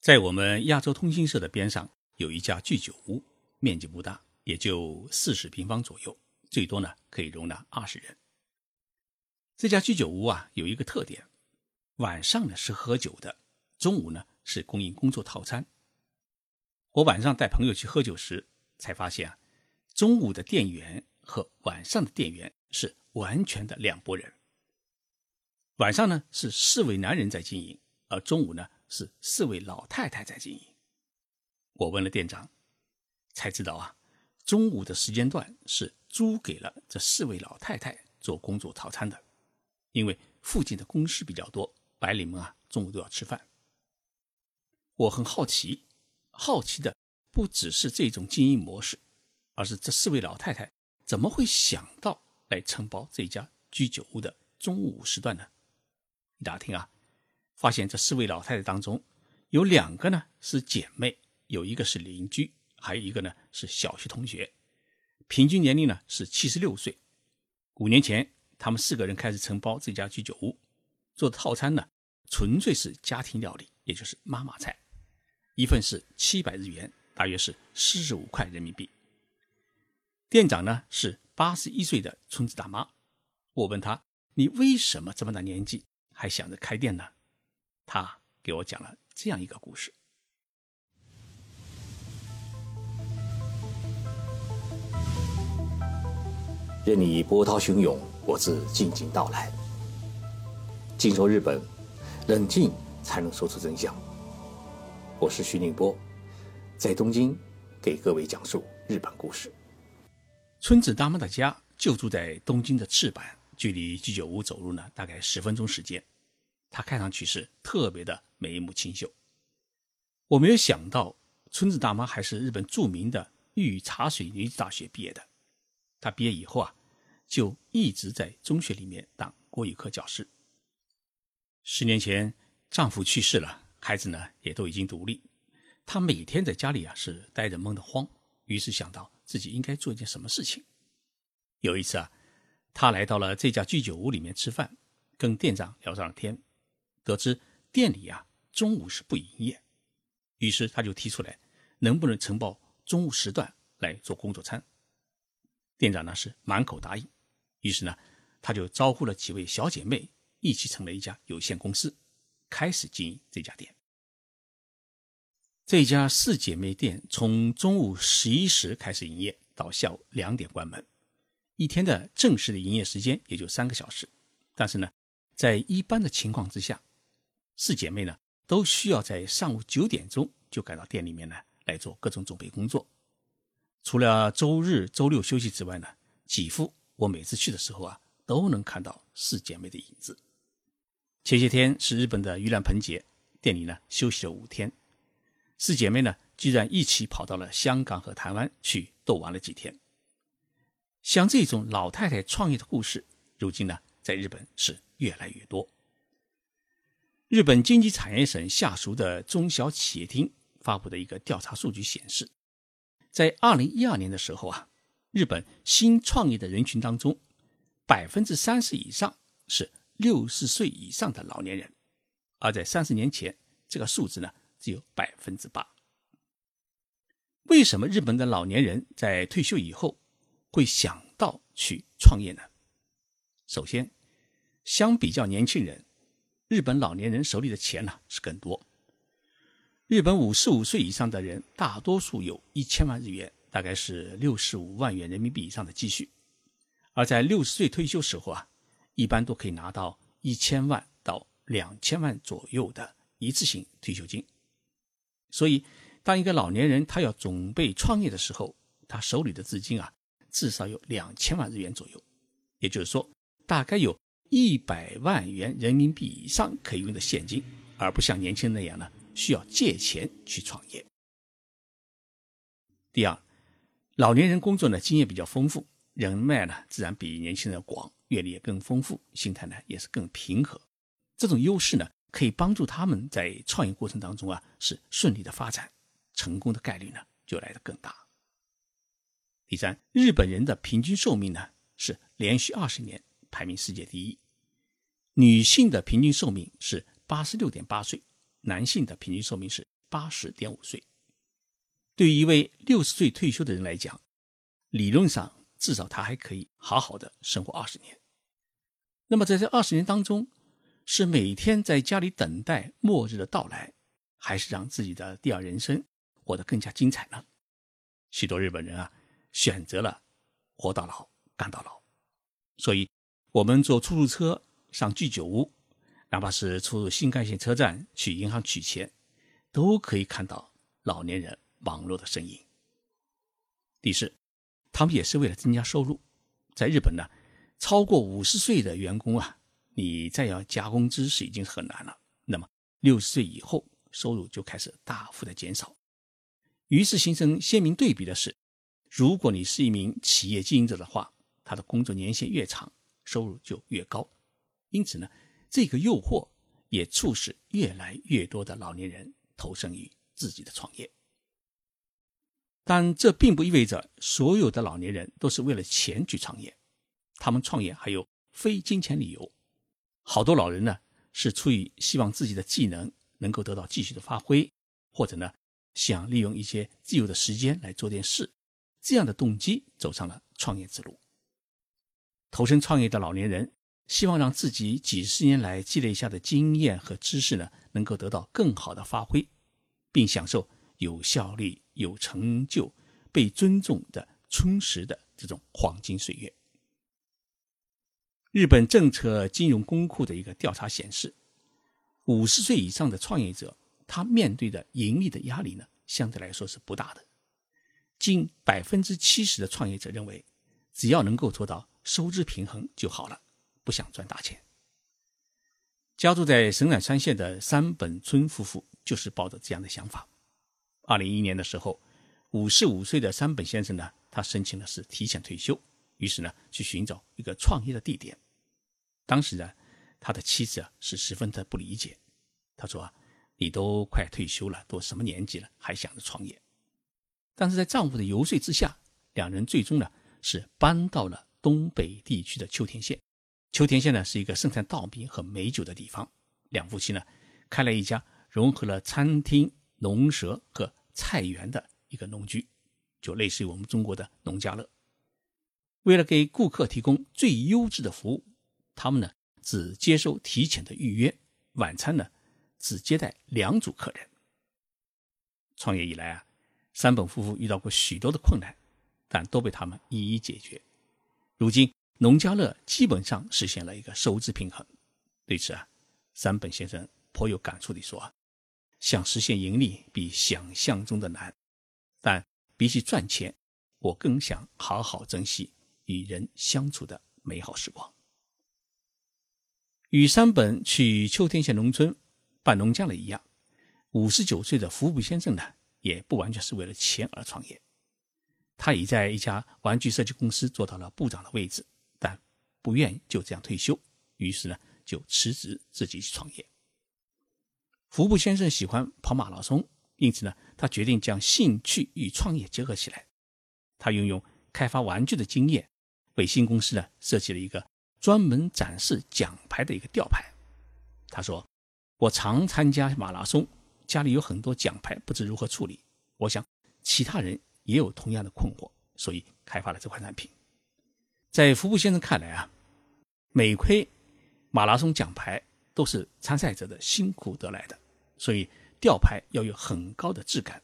在我们亚洲通讯社的边上有一家居酒屋，面积不大，也就四十平方左右，最多呢可以容纳二十人。这家居酒屋啊有一个特点，晚上呢是喝酒的，中午呢是供应工作套餐。我晚上带朋友去喝酒时，才发现啊，中午的店员和晚上的店员是完全的两拨人。晚上呢是四位男人在经营，而中午呢是四位老太太在经营。我问了店长，才知道啊，中午的时间段是租给了这四位老太太做工作套餐的，因为附近的公司比较多，白领们啊中午都要吃饭。我很好奇，好奇的不只是这种经营模式，而是这四位老太太怎么会想到来承包这家居酒屋的中午时段呢？一打听啊，发现这四位老太太当中，有两个呢是姐妹，有一个是邻居，还有一个呢是小学同学，平均年龄呢是七十六岁。五年前，他们四个人开始承包这家居酒屋，做的套餐呢纯粹是家庭料理，也就是妈妈菜，一份是七百日元，大约是四十五块人民币。店长呢是八十一岁的村子大妈。我问她：“你为什么这么大年纪？”还想着开店呢，他给我讲了这样一个故事。任你波涛汹涌，我自静静到来。静说日本，冷静才能说出真相。我是徐宁波，在东京给各位讲述日本故事。村子大妈的家就住在东京的赤坂。距离居酒屋走路呢，大概十分钟时间。他看上去是特别的眉目清秀。我没有想到，村子大妈还是日本著名的玉茶水女子大学毕业的。她毕业以后啊，就一直在中学里面当国语课教师。十年前，丈夫去世了，孩子呢也都已经独立。她每天在家里啊是待着闷得慌，于是想到自己应该做一件什么事情。有一次啊。他来到了这家居酒屋里面吃饭，跟店长聊上了天，得知店里啊中午是不营业，于是他就提出来，能不能承包中午时段来做工作餐。店长呢是满口答应，于是呢他就招呼了几位小姐妹一起成了一家有限公司，开始经营这家店。这家四姐妹店从中午十一时开始营业，到下午两点关门。一天的正式的营业时间也就三个小时，但是呢，在一般的情况之下，四姐妹呢都需要在上午九点钟就赶到店里面呢来做各种准备工作。除了周日、周六休息之外呢，几乎我每次去的时候啊，都能看到四姐妹的影子。前些天是日本的盂兰盆节，店里呢休息了五天，四姐妹呢居然一起跑到了香港和台湾去逗玩了几天。像这种老太太创业的故事，如今呢，在日本是越来越多。日本经济产业省下属的中小企业厅发布的一个调查数据显示，在二零一二年的时候啊，日本新创业的人群当中，百分之三十以上是六十岁以上的老年人，而在三十年前，这个数字呢只有百分之八。为什么日本的老年人在退休以后？会想到去创业呢？首先，相比较年轻人，日本老年人手里的钱呢是更多。日本五十五岁以上的人，大多数有一千万日元，大概是六十五万元人民币以上的积蓄。而在六十岁退休时候啊，一般都可以拿到一千万到两千万左右的一次性退休金。所以，当一个老年人他要准备创业的时候，他手里的资金啊。至少有两千万日元左右，也就是说，大概有一百万元人民币以上可以用的现金，而不像年轻人那样呢，需要借钱去创业。第二，老年人工作呢经验比较丰富，人脉呢自然比年轻人广，阅历也更丰富，心态呢也是更平和。这种优势呢，可以帮助他们在创业过程当中啊是顺利的发展，成功的概率呢就来得更大。第三，日本人的平均寿命呢是连续二十年排名世界第一，女性的平均寿命是八十六点八岁，男性的平均寿命是八十点五岁。对于一位六十岁退休的人来讲，理论上至少他还可以好好的生活二十年。那么在这二十年当中，是每天在家里等待末日的到来，还是让自己的第二人生活得更加精彩呢？许多日本人啊，选择了活到老，干到老。所以，我们坐出租车上居酒屋，哪怕是出入新干线车站去银行取钱，都可以看到老年人忙碌的身影。第四，他们也是为了增加收入。在日本呢，超过五十岁的员工啊，你再要加工资是已经很难了。那么，六十岁以后，收入就开始大幅的减少。于是形成鲜明对比的是，如果你是一名企业经营者的话，他的工作年限越长，收入就越高。因此呢，这个诱惑也促使越来越多的老年人投身于自己的创业。但这并不意味着所有的老年人都是为了钱去创业，他们创业还有非金钱理由。好多老人呢是出于希望自己的技能能够得到继续的发挥，或者呢想利用一些自由的时间来做点事，这样的动机走上了创业之路。投身创业的老年人，希望让自己几十年来积累下的经验和知识呢，能够得到更好的发挥，并享受有效率、有成就、被尊重的充实的这种黄金岁月。日本政策金融公库的一个调查显示，五十岁以上的创业者，他面对的盈利的压力呢，相对来说是不大的。近百分之七十的创业者认为，只要能够做到。收支平衡就好了，不想赚大钱。家住在神奈川县的山本村夫妇就是抱着这样的想法。二零一一年的时候，五十五岁的山本先生呢，他申请的是提前退休，于是呢，去寻找一个创业的地点。当时呢，他的妻子啊是十分的不理解，他说啊，你都快退休了，都什么年纪了，还想着创业？但是在丈夫的游说之下，两人最终呢是搬到了。东北地区的秋田县，秋田县呢是一个盛产稻米和美酒的地方。两夫妻呢开了一家融合了餐厅、农舍和菜园的一个农居，就类似于我们中国的农家乐。为了给顾客提供最优质的服务，他们呢只接受提前的预约，晚餐呢只接待两组客人。创业以来啊，山本夫妇遇到过许多的困难，但都被他们一一解决。如今，农家乐基本上实现了一个收支平衡。对此啊，山本先生颇有感触地说：“想实现盈利比想象中的难，但比起赚钱，我更想好好珍惜与人相处的美好时光。”与山本去秋田县农村办农家乐一样，五十九岁的福部先生呢，也不完全是为了钱而创业。他已在一家玩具设计公司做到了部长的位置，但不愿就这样退休，于是呢就辞职自己去创业。福布先生喜欢跑马拉松，因此呢他决定将兴趣与创业结合起来。他运用开发玩具的经验，为新公司呢设计了一个专门展示奖牌的一个吊牌。他说：“我常参加马拉松，家里有很多奖牌，不知如何处理。我想其他人。”也有同样的困惑，所以开发了这款产品。在福布先生看来啊，每亏马拉松奖牌都是参赛者的辛苦得来的，所以吊牌要有很高的质感。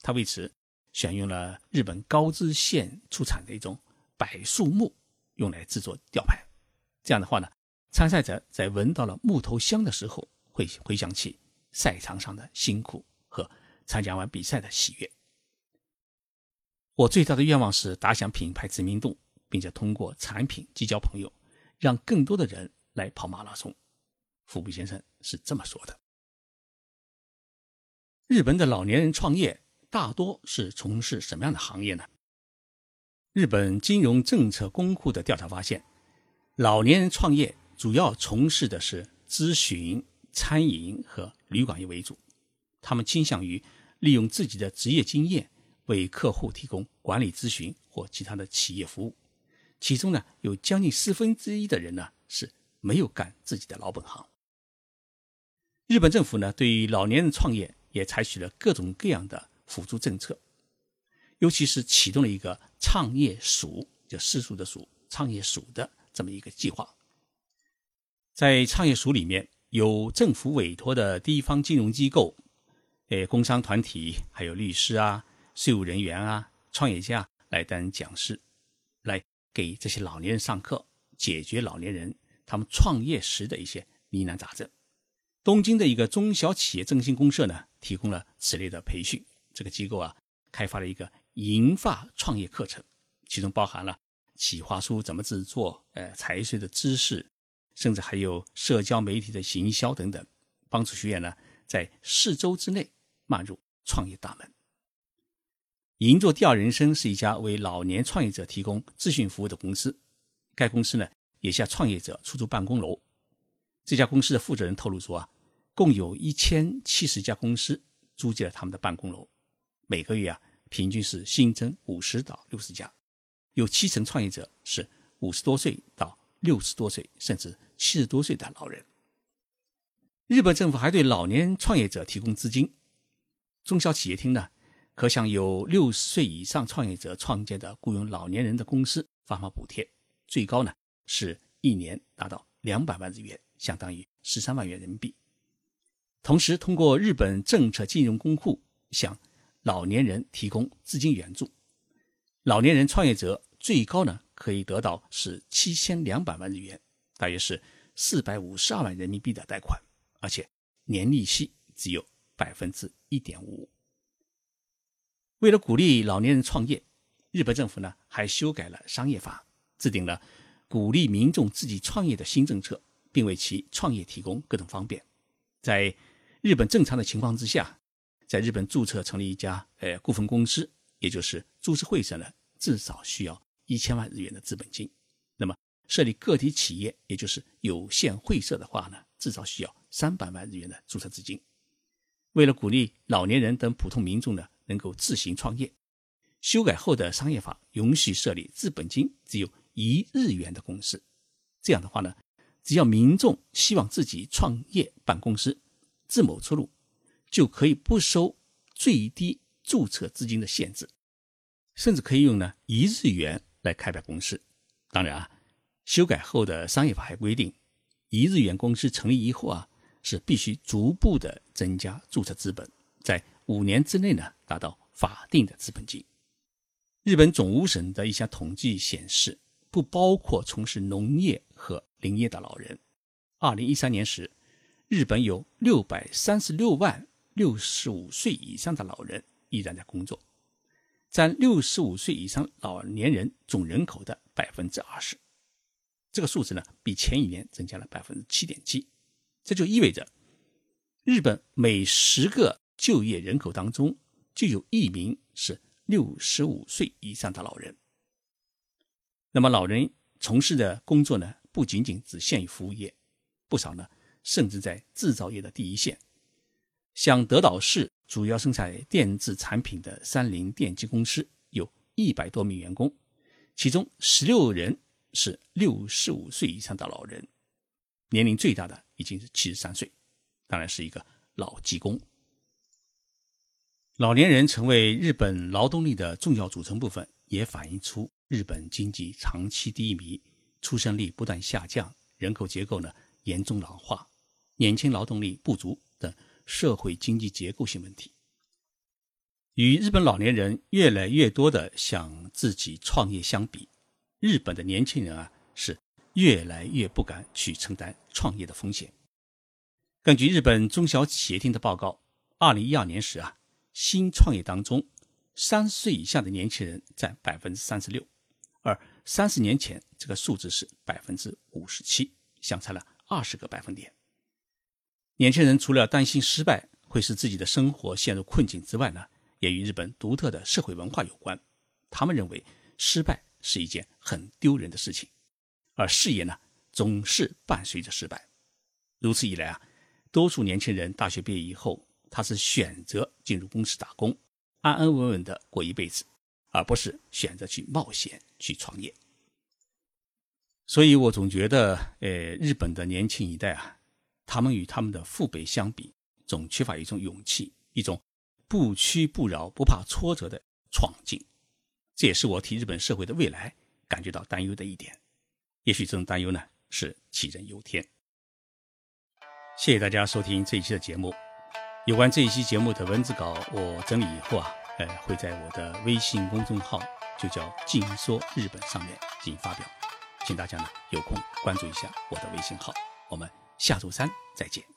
他为此选用了日本高知县出产的一种柏树木，用来制作吊牌。这样的话呢，参赛者在闻到了木头香的时候，会回想起赛场上的辛苦和参加完比赛的喜悦。我最大的愿望是打响品牌知名度，并且通过产品结交朋友，让更多的人来跑马拉松。福布先生是这么说的。日本的老年人创业大多是从事什么样的行业呢？日本金融政策公库的调查发现，老年人创业主要从事的是咨询、餐饮和旅馆业为主，他们倾向于利用自己的职业经验。为客户提供管理咨询或其他的企业服务，其中呢有将近四分之一的人呢是没有干自己的老本行。日本政府呢对于老年人创业也采取了各种各样的辅助政策，尤其是启动了一个创业署，就世俗的署，创业署的这么一个计划。在创业署里面，有政府委托的地方金融机构、诶工商团体，还有律师啊、税务人员啊、创业家来担任讲师，来给这些老年人上课，解决老年人他们创业时的一些疑难杂症。东京的一个中小企业振兴公社呢，提供了此类的培训。这个机构啊，开发了一个银发创业课程，其中包含了企划书怎么制作、呃财税的知识，甚至还有社交媒体的行销等等，帮助学员呢在四周之内迈入创业大门。银座第二人生是一家为老年创业者提供咨询服务的公司，该公司呢也向创业者出租办公楼。这家公司的负责人透露说啊。共有一千七十家公司租借了他们的办公楼，每个月啊，平均是新增五十到六十家，有七成创业者是五十多岁到六十多岁，甚至七十多岁的老人。日本政府还对老年创业者提供资金，中小企业厅呢，可向有六十岁以上创业者创建的雇佣老年人的公司发放补贴，最高呢是一年达到两百万日元，相当于十三万元人民币。同时，通过日本政策金融公库向老年人提供资金援助，老年人创业者最高呢可以得到是七千两百万日元，大约是四百五十二万人民币的贷款，而且年利息只有百分之一点五。为了鼓励老年人创业，日本政府呢还修改了商业法，制定了鼓励民众自己创业的新政策，并为其创业提供各种方便，在。日本正常的情况之下，在日本注册成立一家呃股份公司，也就是株式会社呢，至少需要一千万日元的资本金。那么设立个体企业，也就是有限会社的话呢，至少需要三百万日元的注册资金。为了鼓励老年人等普通民众呢能够自行创业，修改后的商业法允许设立资本金只有一日元的公司。这样的话呢，只要民众希望自己创业办公司。自谋出路，就可以不收最低注册资金的限制，甚至可以用呢一日元来开办公司。当然啊，修改后的商业法还规定，一日元公司成立以后啊，是必须逐步的增加注册资本，在五年之内呢达到法定的资本金。日本总务省的一项统计显示，不包括从事农业和林业的老人，二零一三年时。日本有六百三十六万六十五岁以上的老人依然在工作，占六十五岁以上老年人总人口的百分之二十。这个数字呢，比前一年增加了百分之七点七。这就意味着，日本每十个就业人口当中就有一名是六十五岁以上的老人。那么，老人从事的工作呢，不仅仅只限于服务业，不少呢。甚至在制造业的第一线，像德岛市主要生产电子产品的三菱电机公司，有一百多名员工，其中十六人是六十五岁以上的老人，年龄最大的已经是七十三岁，当然是一个老技工。老年人成为日本劳动力的重要组成部分，也反映出日本经济长期低迷，出生率不断下降，人口结构呢严重老化。年轻劳动力不足等社会经济结构性问题，与日本老年人越来越多的想自己创业相比，日本的年轻人啊是越来越不敢去承担创业的风险。根据日本中小企业厅的报告，二零一二年时啊，新创业当中，三十岁以下的年轻人占百分之三十六，而三十年前这个数字是百分之五十七，相差了二十个百分点。年轻人除了担心失败会使自己的生活陷入困境之外呢，也与日本独特的社会文化有关。他们认为失败是一件很丢人的事情，而事业呢总是伴随着失败。如此一来啊，多数年轻人大学毕业以后，他是选择进入公司打工，安安稳稳的过一辈子，而不是选择去冒险去创业。所以我总觉得，呃，日本的年轻一代啊。他们与他们的父辈相比，总缺乏一种勇气，一种不屈不挠、不怕挫折的闯劲。这也是我替日本社会的未来感觉到担忧的一点。也许这种担忧呢是杞人忧天。谢谢大家收听这一期的节目。有关这一期节目的文字稿，我整理以后啊，呃，会在我的微信公众号，就叫“静说日本”上面进行发表，请大家呢有空关注一下我的微信号。我们下周三再见。